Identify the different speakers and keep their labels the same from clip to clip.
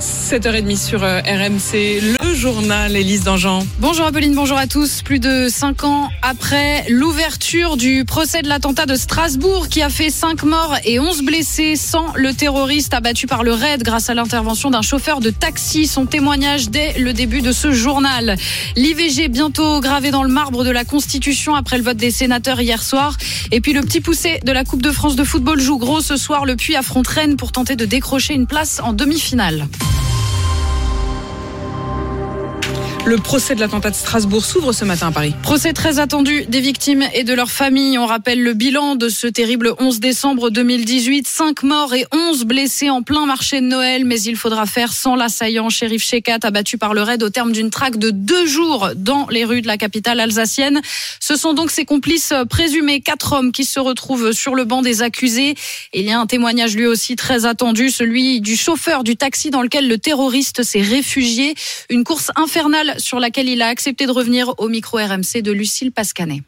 Speaker 1: 7h30 sur euh, RMC, le journal Élise Dangean.
Speaker 2: Bonjour Apolline, bonjour à tous. Plus de 5 ans après l'ouverture du procès de l'attentat de Strasbourg qui a fait 5 morts et 11 blessés sans le terroriste abattu par le raid grâce à l'intervention d'un chauffeur de taxi. Son témoignage dès le début de ce journal. L'IVG bientôt gravé dans le marbre de la Constitution après le vote des sénateurs hier soir. Et puis le petit poussé de la Coupe de France de football joue gros ce soir. Le Puy affronte Rennes pour tenter de décrocher une place en demi-finale.
Speaker 1: Le procès de l'attentat de Strasbourg s'ouvre ce matin à Paris.
Speaker 2: Procès très attendu des victimes et de leurs familles. On rappelle le bilan de ce terrible 11 décembre 2018. 5 morts et 11 blessés en plein marché de Noël. Mais il faudra faire sans l'assaillant shérif Shekat abattu par le raid au terme d'une traque de deux jours dans les rues de la capitale alsacienne. Ce sont donc ses complices présumés, quatre hommes qui se retrouvent sur le banc des accusés. Et il y a un témoignage lui aussi très attendu, celui du chauffeur du taxi dans lequel le terroriste s'est réfugié. Une course infernale sur laquelle il a accepté de revenir au micro RMC de Lucille Pascanet.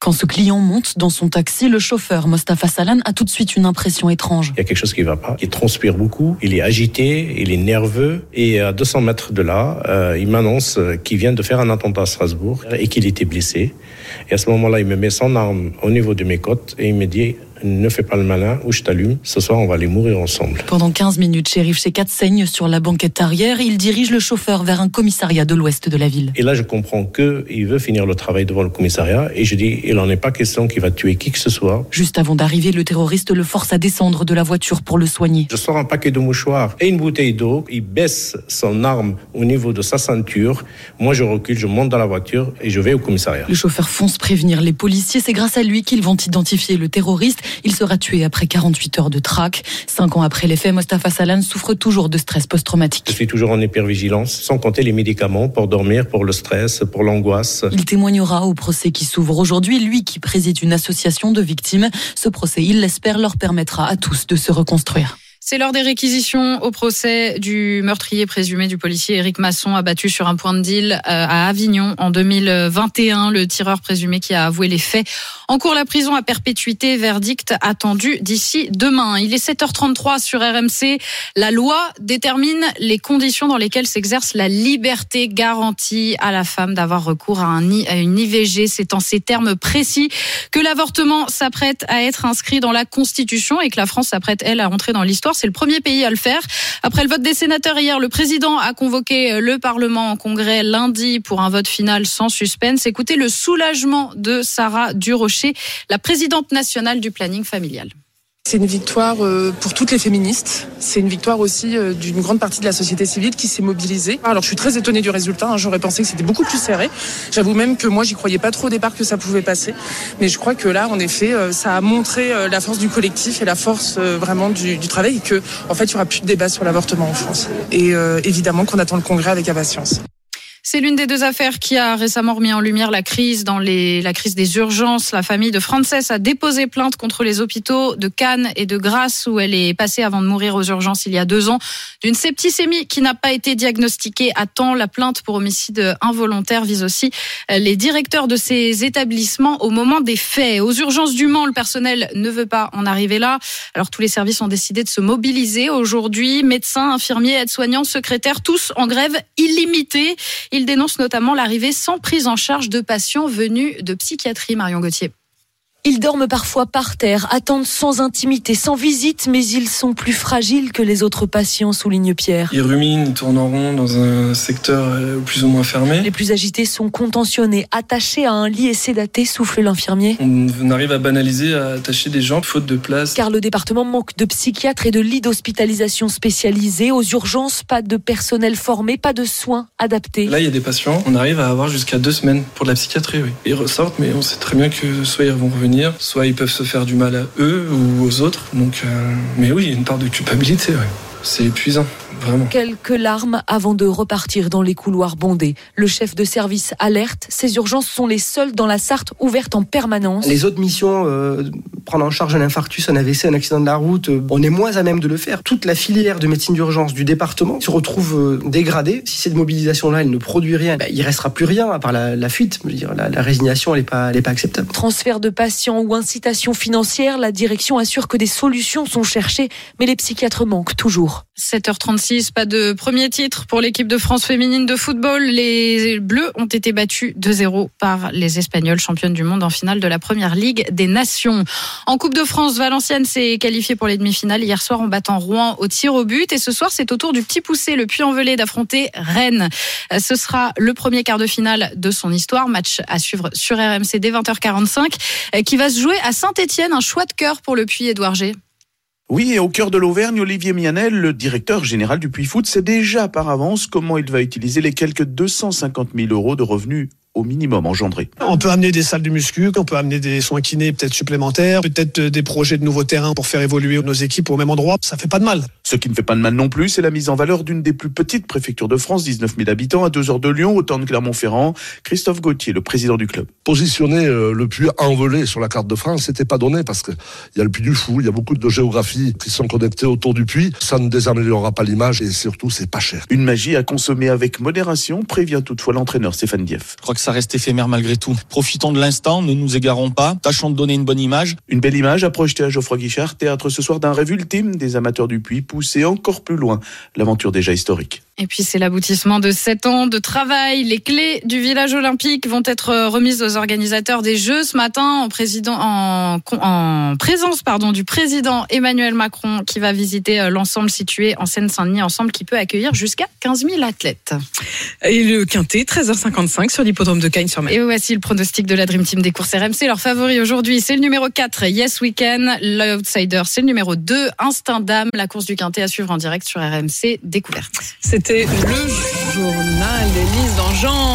Speaker 3: Quand ce client monte dans son taxi, le chauffeur Mostafa Salan a tout de suite une impression étrange.
Speaker 4: Il y a quelque chose qui ne va pas. Il transpire beaucoup, il est agité, il est nerveux. Et à 200 mètres de là, euh, il m'annonce qu'il vient de faire un attentat à Strasbourg et qu'il était blessé. Et à ce moment-là, il me met son arme au niveau de mes côtes et il me dit ne fais pas le malin ou je t'allume. Ce soir, on va aller mourir ensemble.
Speaker 3: Pendant 15 minutes, shérif Shekat saigne sur la banquette arrière. Il dirige le chauffeur vers un commissariat de l'ouest de la ville.
Speaker 4: Et là, je comprends qu'il veut finir le travail devant le commissariat. Et je dis, il n'en est pas question qu'il va tuer qui que ce soit.
Speaker 3: Juste avant d'arriver, le terroriste le force à descendre de la voiture pour le soigner.
Speaker 4: Je sors un paquet de mouchoirs et une bouteille d'eau. Il baisse son arme au niveau de sa ceinture. Moi, je recule, je monte dans la voiture et je vais au commissariat.
Speaker 3: Le chauffeur fonce prévenir les policiers. C'est grâce à lui qu'ils vont identifier le terroriste. Il sera tué après 48 heures de traque. Cinq ans après les faits, Mostafa Salan souffre toujours de stress post-traumatique.
Speaker 4: Je suis toujours en hypervigilance, sans compter les médicaments pour dormir, pour le stress, pour l'angoisse.
Speaker 3: Il témoignera au procès qui s'ouvre aujourd'hui, lui qui préside une association de victimes. Ce procès, il l'espère, leur permettra à tous de se reconstruire.
Speaker 2: C'est lors des réquisitions au procès du meurtrier présumé du policier Éric Masson abattu sur un point de deal à Avignon en 2021. Le tireur présumé qui a avoué les faits en cours la prison à perpétuité. Verdict attendu d'ici demain. Il est 7h33 sur RMC. La loi détermine les conditions dans lesquelles s'exerce la liberté garantie à la femme d'avoir recours à, un, à une IVG. C'est en ces termes précis que l'avortement s'apprête à être inscrit dans la Constitution et que la France s'apprête, elle, à entrer dans l'histoire. C'est le premier pays à le faire. Après le vote des sénateurs hier, le président a convoqué le Parlement en congrès lundi pour un vote final sans suspense. Écoutez le soulagement de Sarah Durocher, la présidente nationale du planning familial.
Speaker 5: C'est une victoire pour toutes les féministes. C'est une victoire aussi d'une grande partie de la société civile qui s'est mobilisée. Alors je suis très étonnée du résultat. J'aurais pensé que c'était beaucoup plus serré. J'avoue même que moi j'y croyais pas trop au départ que ça pouvait passer. Mais je crois que là, en effet, ça a montré la force du collectif et la force vraiment du, du travail et que en fait il y aura plus de débat sur l'avortement en France. Et évidemment qu'on attend le Congrès avec impatience.
Speaker 2: C'est l'une des deux affaires qui a récemment remis en lumière la crise dans les, la crise des urgences. La famille de Frances a déposé plainte contre les hôpitaux de Cannes et de Grasse où elle est passée avant de mourir aux urgences il y a deux ans d'une septicémie qui n'a pas été diagnostiquée à temps. La plainte pour homicide involontaire vise aussi les directeurs de ces établissements au moment des faits. Aux urgences du Mans, le personnel ne veut pas en arriver là. Alors tous les services ont décidé de se mobiliser aujourd'hui. Médecins, infirmiers, aides-soignants, secrétaires, tous en grève illimitée. Il dénonce notamment l'arrivée sans prise en charge de patients venus de psychiatrie, Marion Gauthier.
Speaker 6: Ils dorment parfois par terre, attendent sans intimité, sans visite, mais ils sont plus fragiles que les autres patients, souligne Pierre.
Speaker 7: Ils ruminent, ils tournent en rond dans un secteur plus ou moins fermé.
Speaker 6: Les plus agités sont contentionnés, attachés à un lit et sédatés, souffle l'infirmier.
Speaker 7: On arrive à banaliser, à attacher des gens, faute de place.
Speaker 6: Car le département manque de psychiatres et de lits d'hospitalisation spécialisés. Aux urgences, pas de personnel formé, pas de soins adaptés.
Speaker 7: Là, il y a des patients, on arrive à avoir jusqu'à deux semaines pour de la psychiatrie. Oui. Ils ressortent, mais on sait très bien que soit ils vont revenir soit ils peuvent se faire du mal à eux ou aux autres. Donc, euh, mais oui, il y a une part de culpabilité. C'est épuisant. Vraiment.
Speaker 6: Quelques larmes avant de repartir dans les couloirs bondés. Le chef de service alerte, ces urgences sont les seules dans la Sarthe ouvertes en permanence.
Speaker 8: Les autres missions, euh, prendre en charge un infarctus, un AVC, un accident de la route, euh, on est moins à même de le faire. Toute la filière de médecine d'urgence du département se retrouve euh, dégradée. Si cette mobilisation-là, elle ne produit rien, ben, il restera plus rien à part la, la fuite. Je veux dire, la, la résignation, elle n'est pas, elle est pas acceptable.
Speaker 6: Transfert de patients ou incitation financière, la direction assure que des solutions sont cherchées, mais les psychiatres manquent toujours.
Speaker 2: 7h36, pas de premier titre pour l'équipe de France féminine de football. Les Bleus ont été battus 2-0 par les Espagnols, championnes du monde en finale de la Première Ligue des Nations. En Coupe de France, Valenciennes s'est qualifiée pour les demi-finales hier soir en battant Rouen au tir au but. Et ce soir, c'est au tour du petit poussé, le Puy-en-Velay, d'affronter Rennes. Ce sera le premier quart de finale de son histoire. Match à suivre sur RMC dès 20h45, qui va se jouer à Saint-Etienne. Un choix de cœur pour le Puy-Édouard G.
Speaker 9: Oui, et au cœur de l'Auvergne, Olivier Mianel, le directeur général du Puy Foot, sait déjà par avance comment il va utiliser les quelques 250 000 euros de revenus au minimum engendré.
Speaker 10: On peut amener des salles de muscu, on peut amener des soins kinés peut-être supplémentaires, peut-être des projets de nouveaux terrains pour faire évoluer nos équipes au même endroit. Ça fait pas de mal.
Speaker 9: Ce qui ne fait pas de mal non plus, c'est la mise en valeur d'une des plus petites préfectures de France, 19 000 habitants, à deux heures de Lyon, autant de Clermont-Ferrand. Christophe Gauthier, le président du club.
Speaker 11: Positionner euh, le puits envolé sur la carte de France, c'était pas donné parce que il y a le puits du Fou, il y a beaucoup de géographies qui sont connectées autour du puits. Ça ne désaméliorera pas l'image et surtout, c'est pas cher.
Speaker 9: Une magie à consommer avec modération, prévient toutefois l'entraîneur Stéphane Dieff.
Speaker 12: Je crois que ça reste éphémère malgré tout. Profitons de l'instant, ne nous égarons pas, tâchons de donner une bonne image.
Speaker 9: Une belle image à projeter à Geoffroy Guichard, théâtre ce soir d'un rêve ultime des amateurs du puits, poussé encore plus loin l'aventure déjà historique.
Speaker 2: Et puis c'est l'aboutissement de sept ans de travail. Les clés du village olympique vont être remises aux organisateurs des Jeux ce matin en, président, en, en présence pardon, du président Emmanuel Macron qui va visiter l'ensemble situé en Seine-Saint-Denis, ensemble qui peut accueillir jusqu'à 15 000 athlètes.
Speaker 1: Et le quintet, 13h55 sur l'hippodrome de Cagnes-sur-Mer.
Speaker 2: Et voici le pronostic de la Dream Team des courses RMC. Leur favori aujourd'hui, c'est le numéro 4, Yes Weekend. L'outsider, c'est le numéro 2, Instinct Dame. La course du quintet à suivre en direct sur RMC Découverte.
Speaker 1: C'était le journal d'Élise Dangean.